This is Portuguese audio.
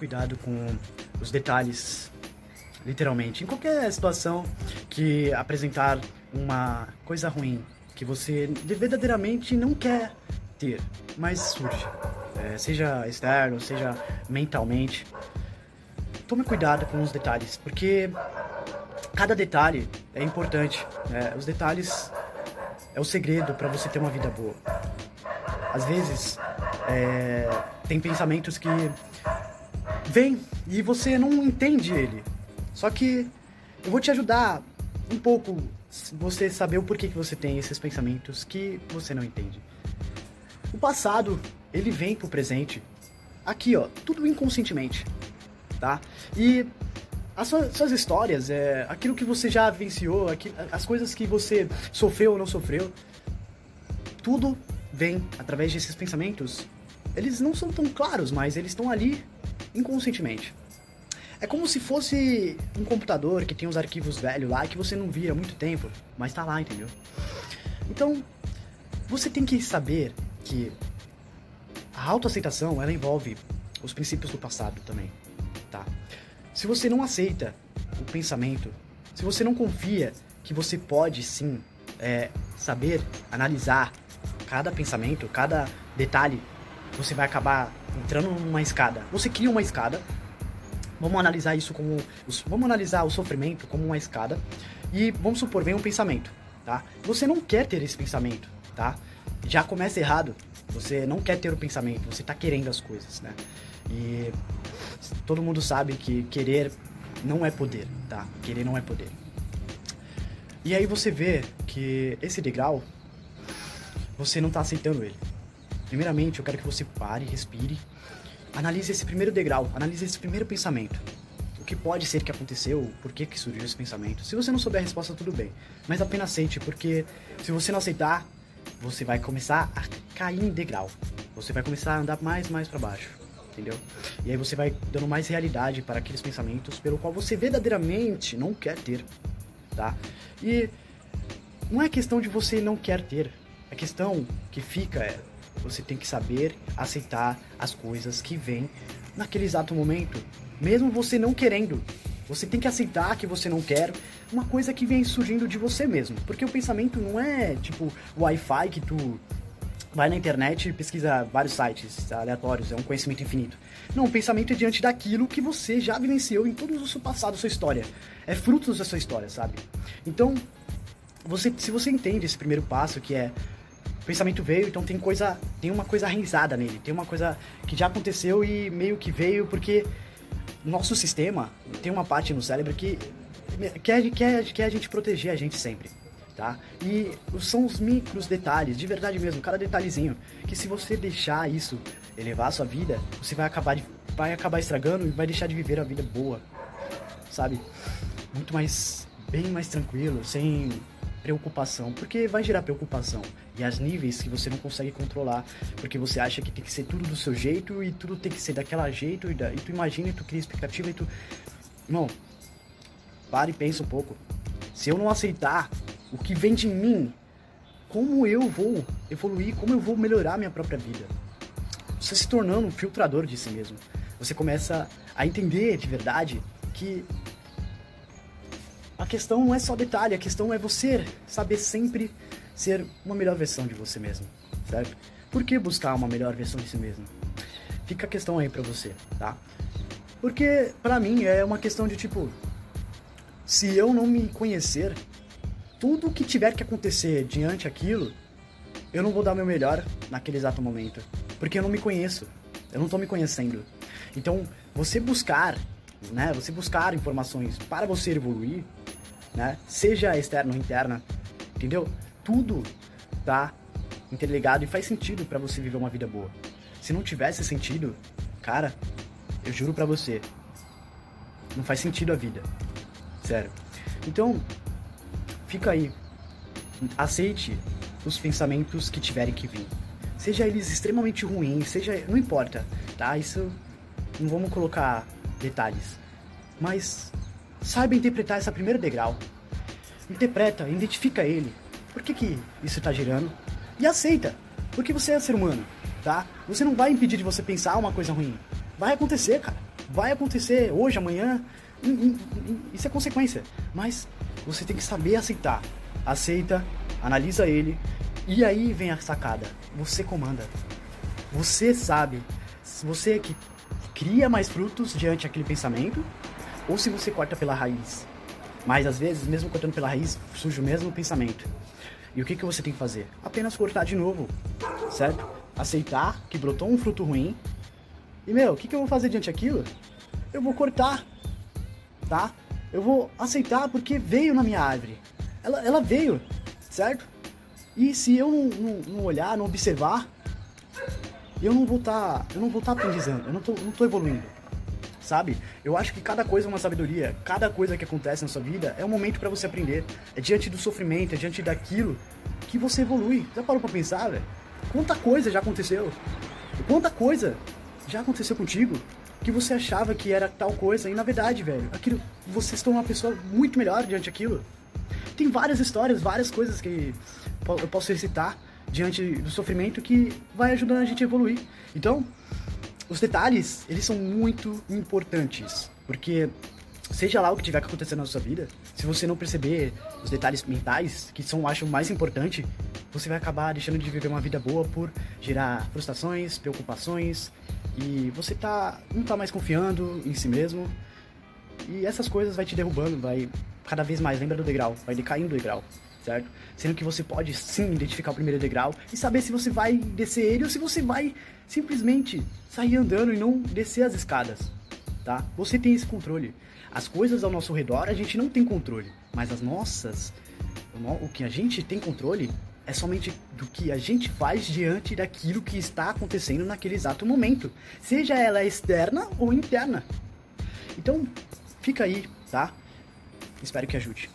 cuidado com os detalhes, literalmente. Em qualquer situação que apresentar uma coisa ruim que você verdadeiramente não quer ter, mas surge. É, seja externo, seja mentalmente. Tome cuidado com os detalhes, porque cada detalhe é importante. Né? Os detalhes é o segredo para você ter uma vida boa. Às vezes, é, tem pensamentos que vêm e você não entende ele. Só que eu vou te ajudar um pouco você saber o porquê que você tem esses pensamentos que você não entende. O passado, ele vem pro presente. Aqui, ó, tudo inconscientemente, tá? E as suas, histórias, é, aquilo que você já venciou, as coisas que você sofreu ou não sofreu, tudo vem através desses pensamentos. Eles não são tão claros, mas eles estão ali inconscientemente. É como se fosse um computador que tem os arquivos velhos lá que você não via há muito tempo, mas tá lá, entendeu? Então, você tem que saber que a autoaceitação, ela envolve os princípios do passado também, tá? Se você não aceita o pensamento, se você não confia que você pode sim é, saber analisar cada pensamento, cada detalhe, você vai acabar entrando numa escada. Você cria uma escada. Vamos analisar isso como. Vamos analisar o sofrimento como uma escada. E vamos supor, vem um pensamento, tá? Você não quer ter esse pensamento, tá? Já começa errado. Você não quer ter o pensamento, você tá querendo as coisas, né? E todo mundo sabe que querer não é poder, tá? Querer não é poder. E aí você vê que esse degrau, você não tá aceitando ele. Primeiramente, eu quero que você pare, respire, analise esse primeiro degrau, analise esse primeiro pensamento. O que pode ser que aconteceu, por que, que surgiu esse pensamento. Se você não souber a resposta, tudo bem. Mas apenas aceite, porque se você não aceitar, você vai começar a cair em degrau. Você vai começar a andar mais mais para baixo, entendeu? E aí você vai dando mais realidade para aqueles pensamentos pelo qual você verdadeiramente não quer ter, tá? E não é questão de você não quer ter. A questão que fica é você tem que saber aceitar as coisas que vêm naquele exato momento, mesmo você não querendo. Você tem que aceitar que você não quer uma coisa que vem surgindo de você mesmo. Porque o pensamento não é tipo o Wi-Fi que tu vai na internet e pesquisa vários sites aleatórios, é um conhecimento infinito. Não, o pensamento é diante daquilo que você já vivenciou em todo o seu passado, sua história. É fruto da sua história, sabe? Então, você, se você entende esse primeiro passo, que é pensamento veio, então tem coisa, tem uma coisa arrenzada nele, tem uma coisa que já aconteceu e meio que veio porque nosso sistema tem uma parte no cérebro que quer, quer, quer a gente proteger a gente sempre. Tá? E são os micros detalhes, de verdade mesmo, cada detalhezinho, que se você deixar isso elevar a sua vida, você vai acabar, de, vai acabar estragando e vai deixar de viver a vida boa, sabe? Muito mais, bem mais tranquilo, sem preocupação, porque vai gerar preocupação e as níveis que você não consegue controlar, porque você acha que tem que ser tudo do seu jeito e tudo tem que ser daquela jeito e, da, e tu imagina e tu cria expectativa e tu, irmão, para e pensa um pouco. Se eu não aceitar o que vem de mim, como eu vou evoluir, como eu vou melhorar minha própria vida? Você se tornando um filtrador de si mesmo. Você começa a entender de verdade que a questão não é só detalhe, a questão é você saber sempre ser uma melhor versão de você mesmo, certo? Por que buscar uma melhor versão de si mesmo? Fica a questão aí pra você, tá? Porque, pra mim, é uma questão de tipo, se eu não me conhecer, tudo que tiver que acontecer diante aquilo, eu não vou dar meu melhor naquele exato momento. Porque eu não me conheço. Eu não tô me conhecendo. Então, você buscar, né? Você buscar informações para você evoluir, né? Seja externa ou interna, entendeu? Tudo tá interligado e faz sentido para você viver uma vida boa. Se não tivesse sentido, cara, eu juro para você, não faz sentido a vida. Sério. Então, fica aí. Aceite os pensamentos que tiverem que vir. Seja eles extremamente ruins, seja. Não importa, tá? Isso. Não vamos colocar detalhes. Mas saiba interpretar esse primeiro degrau. Interpreta, identifica ele. Por que, que isso está girando? E aceita. Porque você é ser humano, tá? Você não vai impedir de você pensar uma coisa ruim. Vai acontecer, cara. vai acontecer hoje, amanhã, isso é consequência. Mas você tem que saber aceitar. Aceita, analisa ele, e aí vem a sacada. Você comanda. Você sabe. Você que cria mais frutos diante daquele pensamento, ou se você corta pela raiz. Mas às vezes, mesmo cortando pela raiz, surge o mesmo pensamento. E o que, que você tem que fazer? Apenas cortar de novo, certo? Aceitar que brotou um fruto ruim. E meu, o que, que eu vou fazer diante daquilo? Eu vou cortar, tá? Eu vou aceitar porque veio na minha árvore. Ela, ela veio, certo? E se eu não, não, não olhar, não observar, eu não vou estar, tá, eu não vou estar tá aprendizando, eu não tô evoluindo sabe? Eu acho que cada coisa é uma sabedoria, cada coisa que acontece na sua vida é um momento para você aprender. É diante do sofrimento, é diante daquilo que você evolui. Já parou pra pensar, velho? Quanta coisa já aconteceu? Quanta coisa já aconteceu contigo que você achava que era tal coisa e na verdade, velho, aquilo você se tornou uma pessoa muito melhor diante daquilo. Tem várias histórias, várias coisas que eu posso recitar diante do sofrimento que vai ajudando a gente a evoluir. Então, os detalhes, eles são muito importantes, porque seja lá o que tiver que acontecer na sua vida, se você não perceber os detalhes mentais, que são, acho, mais importante, você vai acabar deixando de viver uma vida boa por gerar frustrações, preocupações, e você tá, não tá mais confiando em si mesmo, e essas coisas vai te derrubando, vai cada vez mais, lembra do degrau, vai decaindo do degrau, certo? Sendo que você pode sim identificar o primeiro degrau e saber se você vai descer ele ou se você vai simplesmente sair andando e não descer as escadas, tá? Você tem esse controle. As coisas ao nosso redor a gente não tem controle, mas as nossas, o que a gente tem controle é somente do que a gente faz diante daquilo que está acontecendo naquele exato momento, seja ela externa ou interna. Então, fica aí, tá? Espero que ajude.